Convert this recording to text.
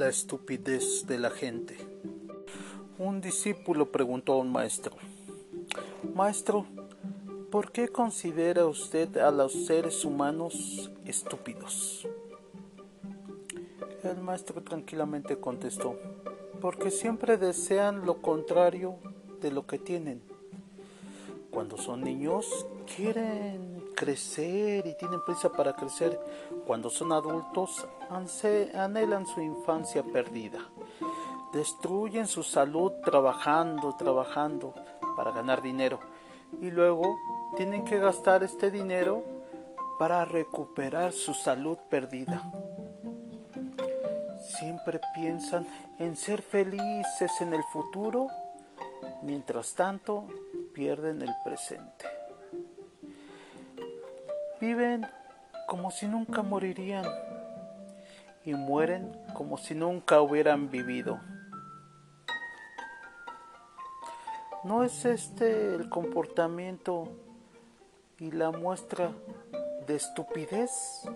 la estupidez de la gente. Un discípulo preguntó a un maestro, Maestro, ¿por qué considera usted a los seres humanos estúpidos? El maestro tranquilamente contestó, porque siempre desean lo contrario de lo que tienen. Cuando son niños quieren crecer y tienen prisa para crecer. Cuando son adultos anhelan su infancia perdida. Destruyen su salud trabajando, trabajando para ganar dinero. Y luego tienen que gastar este dinero para recuperar su salud perdida. Siempre piensan en ser felices en el futuro, mientras tanto pierden el presente. Viven como si nunca morirían y mueren como si nunca hubieran vivido. ¿No es este el comportamiento y la muestra de estupidez?